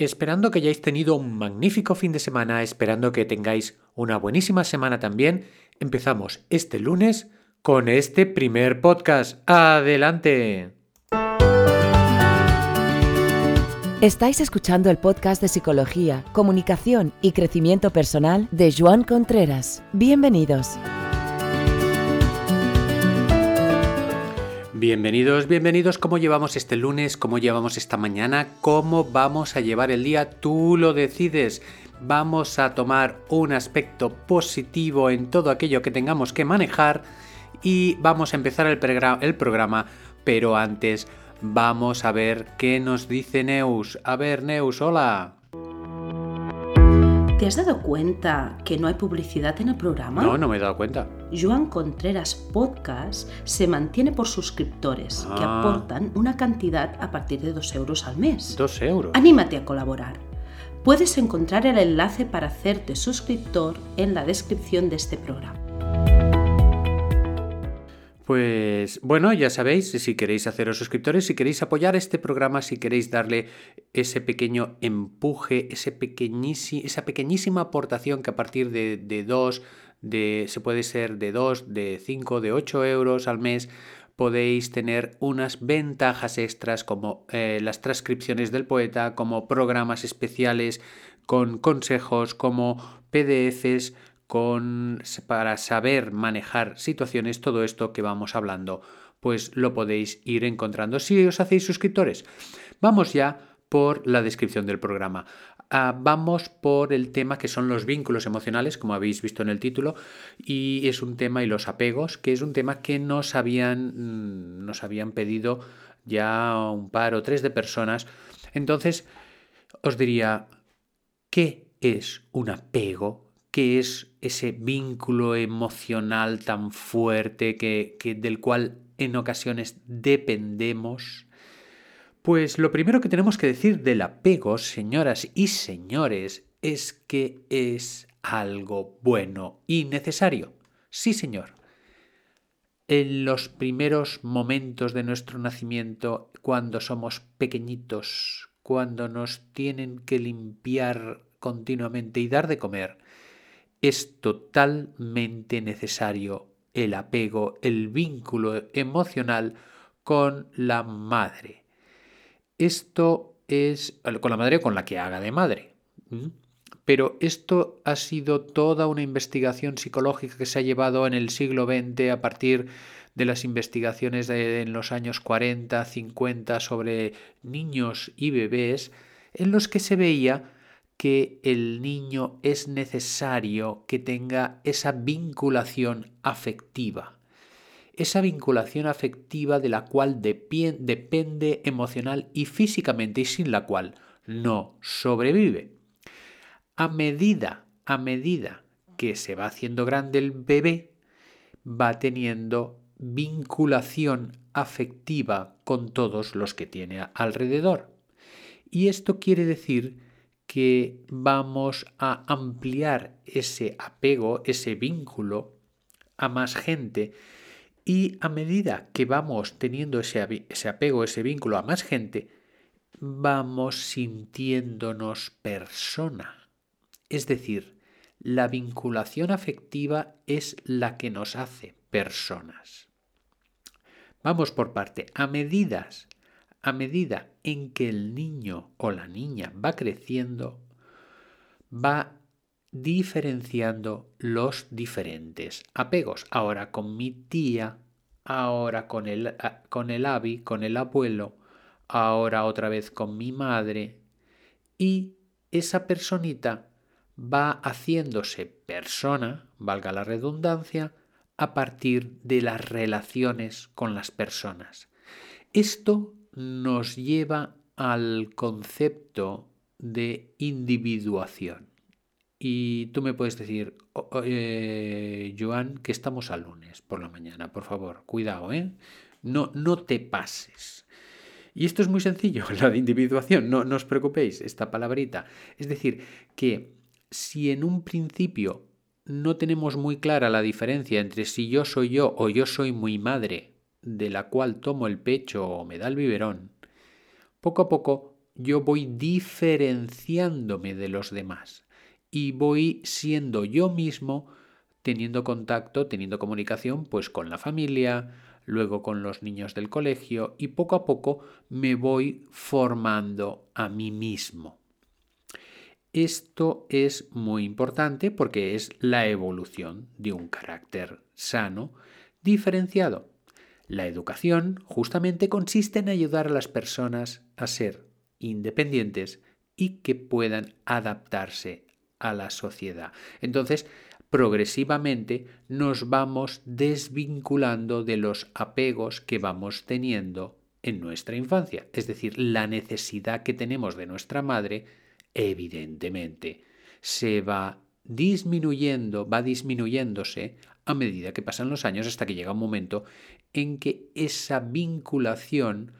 Esperando que hayáis tenido un magnífico fin de semana, esperando que tengáis una buenísima semana también, empezamos este lunes con este primer podcast. ¡Adelante! Estáis escuchando el podcast de Psicología, Comunicación y Crecimiento Personal de Joan Contreras. Bienvenidos. Bienvenidos, bienvenidos. ¿Cómo llevamos este lunes? ¿Cómo llevamos esta mañana? ¿Cómo vamos a llevar el día? Tú lo decides. Vamos a tomar un aspecto positivo en todo aquello que tengamos que manejar y vamos a empezar el, programa. Pero antes vamos a ver qué nos dice Neus. A ver, Neus, hola. ¿Te has dado cuenta que no hay publicidad en el programa? No, no me he dado cuenta. Joan Contreras Podcast se mantiene por suscriptores que Ah. aportan una cantidad a partir de 2 euros al mes. Dos euros. Anímate a colaborar. Puedes encontrar el enlace para hacerte suscriptor en la descripción de este programa. Pues bueno, ya sabéis, si queréis haceros suscriptores, si queréis apoyar este programa, si queréis darle ese pequeño empuje, esa pequeñísima aportación que a partir de, 2, de, se puede ser de 2, de 5, de 8 euros al mes, podéis tener unas ventajas extras como eh, las transcripciones del poeta, como programas especiales con consejos, como PDFs, con, para saber manejar situaciones, todo esto que vamos hablando, pues lo podéis ir encontrando si os hacéis suscriptores. Vamos ya por la descripción del programa. Ah, vamos por el tema que son los vínculos emocionales, como habéis visto en el título, y es un tema y los apegos, que es un tema que nos habían, mm, nos habían pedido ya un par o tres de personas. Entonces, os diría, ¿qué es un apego? ¿Qué es ese vínculo emocional tan fuerte que, que- del cual en ocasiones dependemos? Pues lo primero que tenemos que decir del apego, señoras y señores, es que es algo bueno y necesario. Sí, señor. En los primeros momentos de nuestro nacimiento, cuando somos pequeñitos, cuando nos tienen que limpiar continuamente y dar de comer, es totalmente necesario el apego, el vínculo emocional con la madre. Esto es con la madre con la que haga de madre. Pero esto ha sido toda una investigación psicológica que se ha llevado en el siglo XX a partir de las investigaciones de, en los años 40, 50 sobre niños y bebés, en los que se veía que el niño es necesario que tenga esa vinculación afectiva. Esa vinculación afectiva de la cual depende emocional y físicamente y sin la cual no sobrevive. A medida, a medida que se va haciendo grande el bebé, va teniendo vinculación afectiva con todos los que tiene alrededor. Y esto quiere decir que vamos a ampliar ese apego, ese vínculo a más gente y a medida que vamos teniendo ese, ese apego, ese vínculo a más gente, vamos sintiéndonos persona. Es decir, la vinculación afectiva es la que nos hace personas. Vamos por parte. A medidas, a medida en que el niño o la niña va creciendo, va diferenciando los diferentes apegos. Ahora con mi tía, ahora con el, con el con el abuelo, ahora otra vez con mi madre. Y esa personita va haciéndose persona, valga la redundancia, a partir de las relaciones con las personas. Esto nos lleva al concepto de individuación. Y tú me puedes decir, "O- o- eh, Joan, que estamos a lunes por la mañana, por favor, cuidado, ¿eh? No, no te pases. Y esto es muy sencillo, la de individuación, no, no os preocupéis, esta palabrita. Es decir, que si en un principio no tenemos muy clara la diferencia entre si yo soy yo o yo soy muy madre, de la cual tomo el pecho o me da el biberón, poco a poco yo voy diferenciándome de los demás y voy siendo yo mismo teniendo contacto, teniendo comunicación pues con la familia, luego con los niños del colegio y poco a poco me voy formando a mí mismo. Esto es muy importante porque es la evolución de un carácter sano, diferenciado. La educación justamente consiste en ayudar a las personas a ser independientes y que puedan adaptarse a la sociedad. Entonces, progresivamente nos vamos desvinculando de los apegos que vamos teniendo en nuestra infancia, es decir, la necesidad que tenemos de nuestra madre, evidentemente, se va disminuyendo, va disminuyéndose a medida que pasan los años hasta que llega un momento en que esa vinculación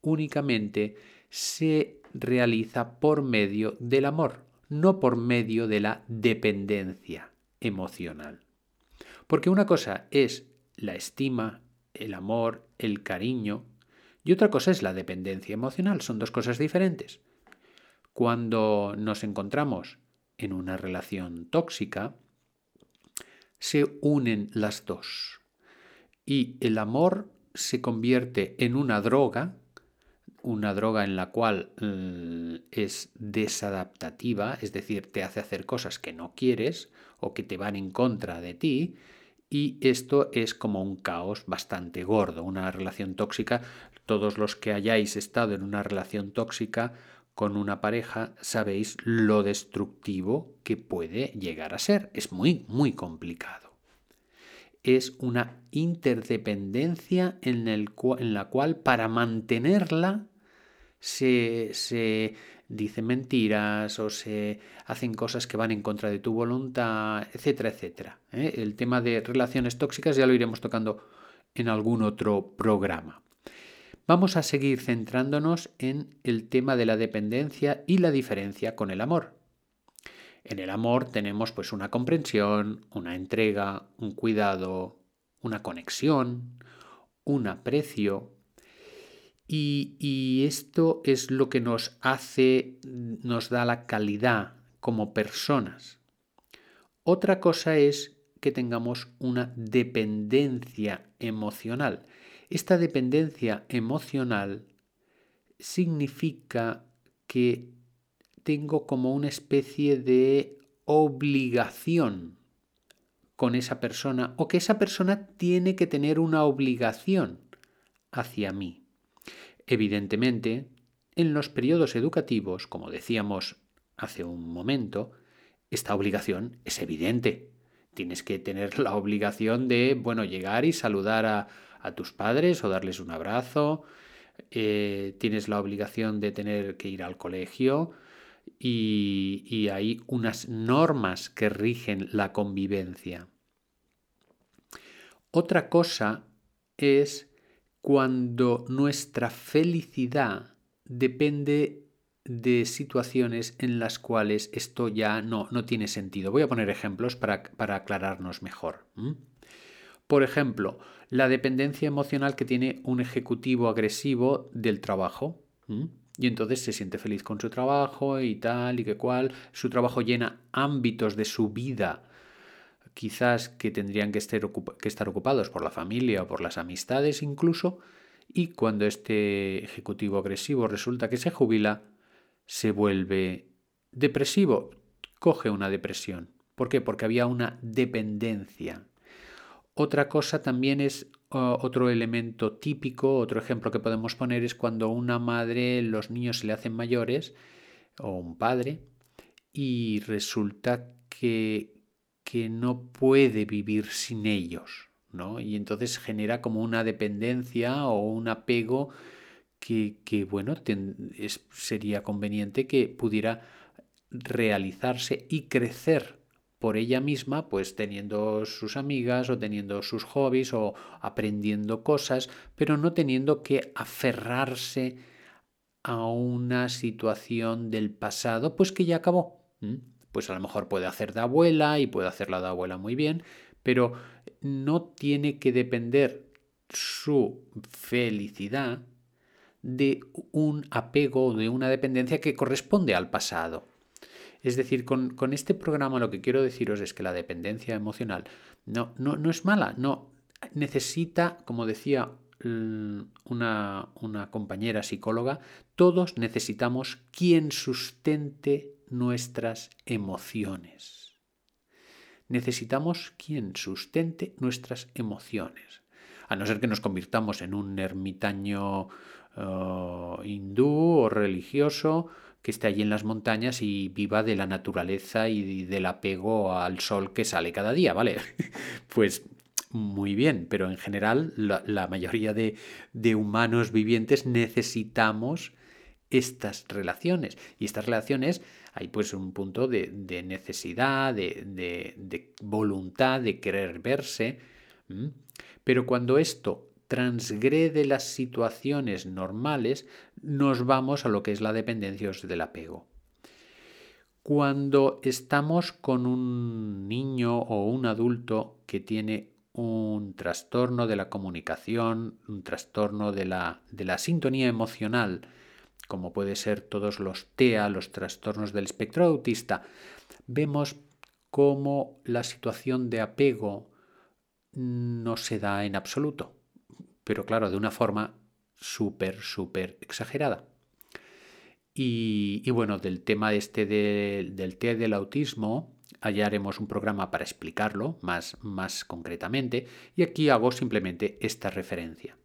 únicamente se realiza por medio del amor, no por medio de la dependencia emocional. Porque una cosa es la estima, el amor, el cariño, y otra cosa es la dependencia emocional. Son dos cosas diferentes. Cuando nos encontramos en una relación tóxica, se unen las dos. Y el amor se convierte en una droga una droga en la cual mm, es desadaptativa, es decir, te hace hacer cosas que no quieres o que te van en contra de ti, y esto es como un caos bastante gordo, una relación tóxica. Todos los que hayáis estado en una relación tóxica con una pareja sabéis lo destructivo que puede llegar a ser. Es muy, muy complicado. Es una interdependencia en, la cual para mantenerla se, se dicen mentiras o se hacen cosas que van en contra de tu voluntad, etcétera, etcétera. ¿eh? El tema de relaciones tóxicas ya lo iremos tocando en algún otro programa. Vamos a seguir centrándonos en el tema de la dependencia y la diferencia con el amor. En el amor tenemos pues una comprensión, una entrega, un cuidado, una conexión, un aprecio, y, esto es lo que nos hace, nos da la calidad como personas. Otra cosa es que tengamos una dependencia emocional. Esta dependencia emocional significa que tengo como una especie de obligación con esa persona o que esa persona tiene que tener una obligación hacia mí. Evidentemente, en los periodos educativos, como decíamos hace un momento, esta obligación es evidente. Tienes que tener la obligación de, bueno, llegar y saludar a, tus padres o darles un abrazo. Eh, tienes la obligación de tener que ir al colegio y, y hay unas normas que rigen la convivencia. Otra cosa es cuando nuestra felicidad depende de situaciones en las cuales esto ya no, no tiene sentido. Voy a poner ejemplos para, aclararnos mejor. Por ejemplo, la dependencia emocional que tiene un ejecutivo agresivo del trabajo. Y entonces se siente feliz con su trabajo y tal y que cual. Su trabajo llena ámbitos de su vida quizás que tendrían que estar, ocupados por la familia o por las amistades incluso, y cuando este ejecutivo agresivo resulta que se jubila, se vuelve depresivo, coge una depresión. ¿Por qué? Porque había una dependencia. Otra cosa también es otro elemento típico, otro ejemplo que podemos poner es cuando una madre, los niños se le hacen mayores, o un padre, y resulta que, que no puede vivir sin ellos, ¿no? Y entonces genera como una dependencia o un apego que, bueno, sería conveniente que pudiera realizarse y crecer por ella misma, pues teniendo sus amigas o teniendo sus hobbies o aprendiendo cosas, pero no teniendo que aferrarse a una situación del pasado, pues que ya acabó pues a lo mejor puede hacer de abuela y puede hacerla de abuela muy bien, pero no tiene que depender su felicidad de un apego o de una dependencia que corresponde al pasado. Es decir, con, este programa lo que quiero deciros es que la dependencia emocional no, no, no es mala, no necesita, como decía una, una compañera psicóloga, todos necesitamos quien sustente nuestras emociones. Necesitamos quien sustente nuestras emociones. A no ser que nos convirtamos en un ermitaño eh, hindú o religioso que esté allí en las montañas y viva de la naturaleza y del apego al sol que sale cada día, ¿vale? pues muy bien, pero en general la, mayoría de, humanos vivientes necesitamos estas relaciones. Y estas relaciones hay pues un punto de, necesidad, de, voluntad, de querer verse. Pero cuando esto transgrede las situaciones normales, nos vamos a lo que es la dependencia del apego. Cuando estamos con un niño o un adulto que tiene un trastorno de la comunicación, un trastorno de la, de la sintonía emocional, como puede ser todos los TEA, los trastornos del espectro autista, vemos cómo la situación de apego no se da en absoluto pero claro, de una forma súper, súper exagerada. Y, bueno, del tema este del té del autismo, allá haremos un programa para explicarlo más, más concretamente, y aquí hago simplemente esta referencia.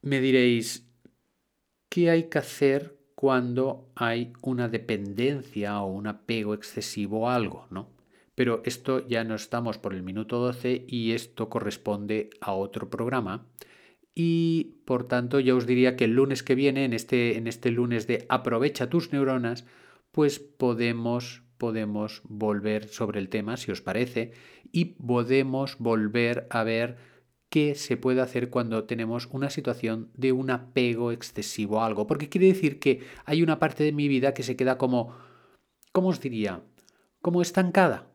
Me diréis, ¿qué hay que hacer cuando hay una dependencia o un apego excesivo a algo? ¿no? Pero esto ya no estamos por el minuto 12 y esto corresponde a otro programa. Y por tanto ya os diría que el lunes que viene, en este, en este lunes de aprovecha tus neuronas, pues podemos, podemos volver sobre el tema, si os parece, y podemos volver a ver qué se puede hacer cuando tenemos una situación de un apego excesivo a algo. Porque quiere decir que hay una parte de mi vida que se queda como, ¿cómo os diría? Como estancada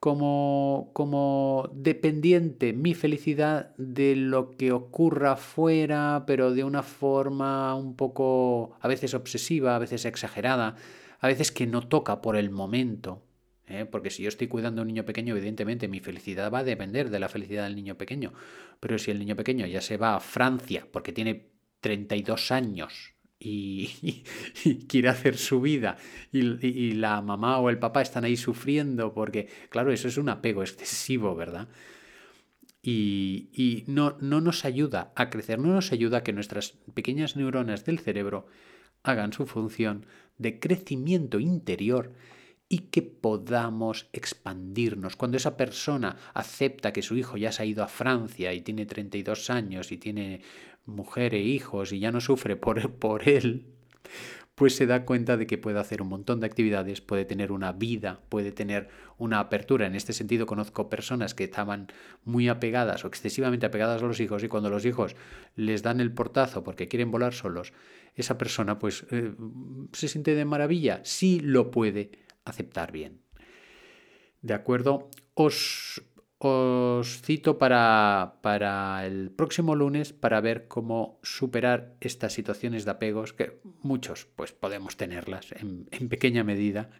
como, como dependiente mi felicidad de lo que ocurra fuera, pero de una forma un poco a veces obsesiva, a veces exagerada, a veces que no toca por el momento. ¿eh? Porque si yo estoy cuidando a un niño pequeño, evidentemente mi felicidad va a depender de la felicidad del niño pequeño. Pero si el niño pequeño ya se va a Francia porque tiene 32 años y, quiere hacer su vida y, la mamá o el papá están ahí sufriendo porque, claro, eso es un apego excesivo, ¿verdad? Y, y no, no nos ayuda a crecer, no nos ayuda a que nuestras pequeñas neuronas del cerebro hagan su función de crecimiento interior y que podamos expandirnos. Cuando esa persona acepta que su hijo ya se ha ido a Francia y tiene 32 años y tiene mujer e hijos y ya no sufre por, por él, pues se da cuenta de que puede hacer un montón de actividades, puede tener una vida, puede tener una apertura. En este sentido conozco personas que estaban muy apegadas o excesivamente apegadas a los hijos y cuando los hijos les dan el portazo porque quieren volar solos, esa persona pues eh, se siente de maravilla, sí lo puede aceptar bien. ¿De acuerdo? Os cito para, para, el próximo lunes para ver cómo superar estas situaciones de apegos, que muchos pues podemos tenerlas en, pequeña medida,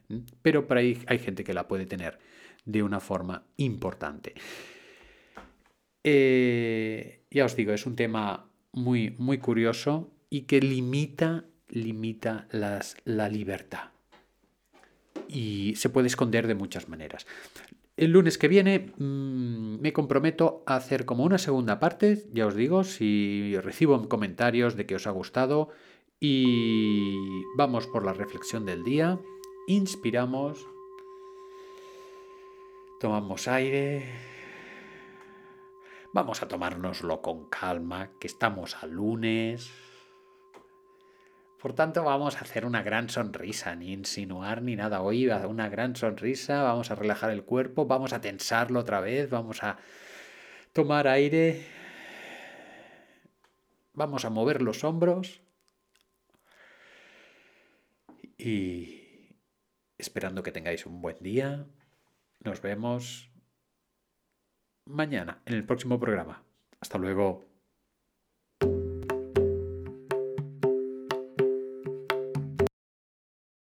pero por ahí hay gente que la puede tener de una forma importante. Eh, ya os digo, es un tema muy, muy curioso y que limita, limita las, la libertad. Y se puede esconder de muchas maneras. El lunes que viene mm, me comprometo a hacer como una segunda parte, ya os digo, si recibo comentarios de que os ha gustado. Y vamos por la reflexión del día. Inspiramos. Tomamos aire. Vamos a tomárnoslo con calma, que estamos a lunes. Por tanto, vamos a hacer una gran sonrisa, ni insinuar ni nada. Hoy una gran sonrisa, vamos a relajar el cuerpo, vamos a tensarlo otra vez, vamos a tomar aire, vamos a mover los hombros y esperando que tengáis un buen día. Nos vemos mañana en el próximo programa. Hasta luego.